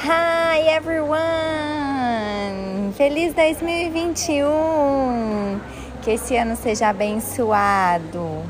Hi everyone! Feliz 2021! Que esse ano seja abençoado.